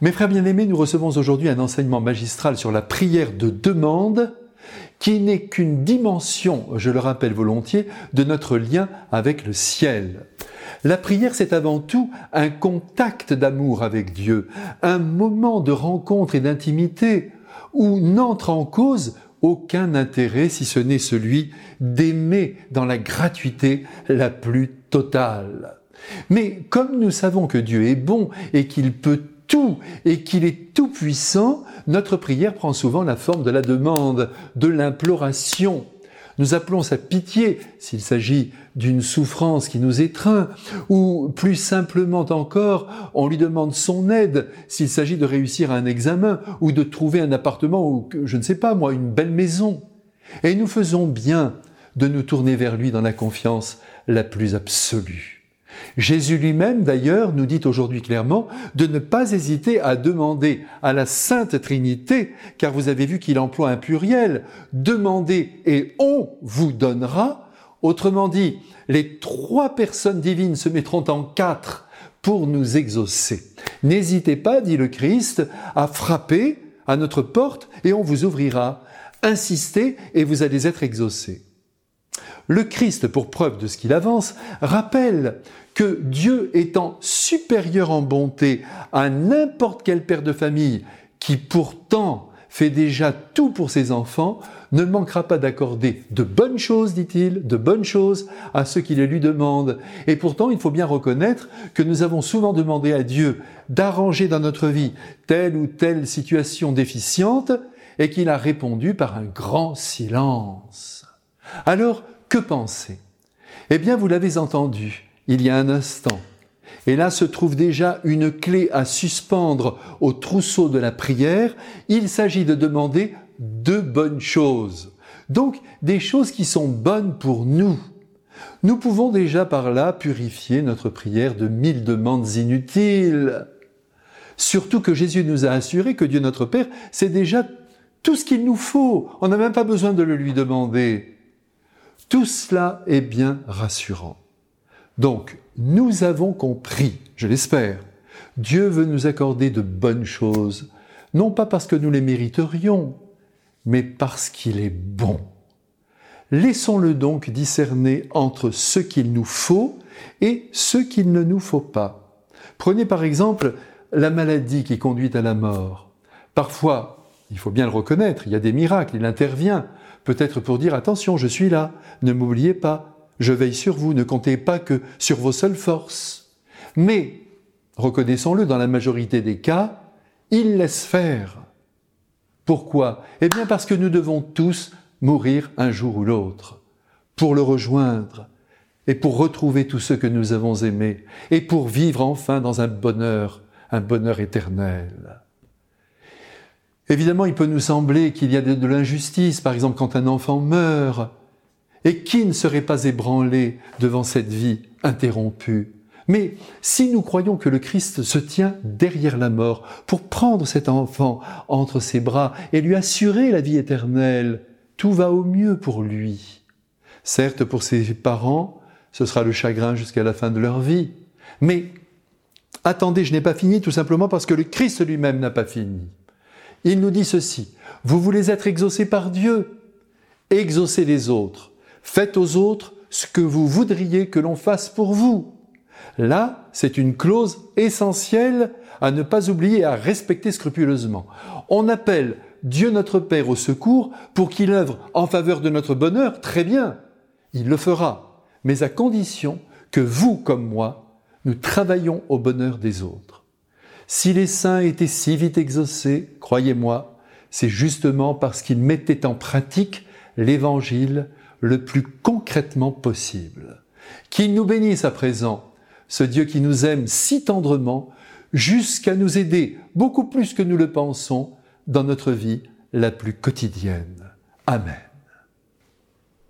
Mes frères bien-aimés, nous recevons aujourd'hui un enseignement magistral sur la prière de demande qui n'est qu'une dimension, je le rappelle volontiers, de notre lien avec le ciel. La prière, c'est avant tout un contact d'amour avec Dieu, un moment de rencontre et d'intimité où n'entre en cause aucun intérêt si ce n'est celui d'aimer dans la gratuité la plus totale. Mais comme nous savons que Dieu est bon et qu'il peut tout et qu'il est tout puissant, notre prière prend souvent la forme de la demande, de l'imploration. Nous appelons sa pitié s'il s'agit d'une souffrance qui nous étreint, ou plus simplement encore, on lui demande son aide s'il s'agit de réussir un examen ou de trouver un appartement ou, je ne sais pas moi, une belle maison. Et nous faisons bien de nous tourner vers lui dans la confiance la plus absolue. Jésus lui-même, d'ailleurs, nous dit aujourd'hui clairement de ne pas hésiter à demander à la Sainte Trinité, car vous avez vu qu'il emploie un pluriel, demandez et on vous donnera. Autrement dit, les trois personnes divines se mettront en quatre pour nous exaucer. N'hésitez pas, dit le Christ, à frapper à notre porte et on vous ouvrira. Insistez et vous allez être exaucés. Le Christ, pour preuve de ce qu'il avance, rappelle que Dieu étant supérieur en bonté à n'importe quel père de famille qui pourtant fait déjà tout pour ses enfants, ne manquera pas d'accorder de bonnes choses, dit-il, de bonnes choses à ceux qui les lui demandent. Et pourtant, il faut bien reconnaître que nous avons souvent demandé à Dieu d'arranger dans notre vie telle ou telle situation déficiente et qu'il a répondu par un grand silence. Alors, que penser Eh bien, vous l'avez entendu il y a un instant. Et là se trouve déjà une clé à suspendre au trousseau de la prière. Il s'agit de demander deux bonnes choses. Donc des choses qui sont bonnes pour nous. Nous pouvons déjà par là purifier notre prière de mille demandes inutiles. Surtout que Jésus nous a assuré que Dieu notre Père, c'est déjà tout ce qu'il nous faut. On n'a même pas besoin de le lui demander. Tout cela est bien rassurant. Donc, nous avons compris, je l'espère, Dieu veut nous accorder de bonnes choses, non pas parce que nous les mériterions, mais parce qu'il est bon. Laissons-le donc discerner entre ce qu'il nous faut et ce qu'il ne nous faut pas. Prenez par exemple la maladie qui conduit à la mort. Parfois, il faut bien le reconnaître, il y a des miracles, il intervient, peut-être pour dire attention, je suis là, ne m'oubliez pas, je veille sur vous, ne comptez pas que sur vos seules forces. Mais, reconnaissons-le, dans la majorité des cas, il laisse faire. Pourquoi? Eh bien parce que nous devons tous mourir un jour ou l'autre, pour le rejoindre, et pour retrouver tous ceux que nous avons aimés, et pour vivre enfin dans un bonheur, un bonheur éternel. Évidemment, il peut nous sembler qu'il y a de, l'injustice, par exemple quand un enfant meurt, et qui ne serait pas ébranlé devant cette vie interrompue Mais si nous croyons que le Christ se tient derrière la mort pour prendre cet enfant entre ses bras et lui assurer la vie éternelle, tout va au mieux pour lui. Certes, pour ses parents, ce sera le chagrin jusqu'à la fin de leur vie. Mais attendez, je n'ai pas fini tout simplement parce que le Christ lui-même n'a pas fini. Il nous dit ceci, vous voulez être exaucés par Dieu, exaucez les autres. Faites aux autres ce que vous voudriez que l'on fasse pour vous. Là, c'est une clause essentielle à ne pas oublier et à respecter scrupuleusement. On appelle Dieu notre Père au secours pour qu'il œuvre en faveur de notre bonheur, très bien, il le fera, mais à condition que vous comme moi, nous travaillons au bonheur des autres. Si les saints étaient si vite exaucés, croyez-moi, c'est justement parce qu'ils mettaient en pratique l'évangile le plus concrètement possible. Qu'il nous bénisse à présent, ce Dieu qui nous aime si tendrement, jusqu'à nous aider beaucoup plus que nous le pensons dans notre vie la plus quotidienne. Amen.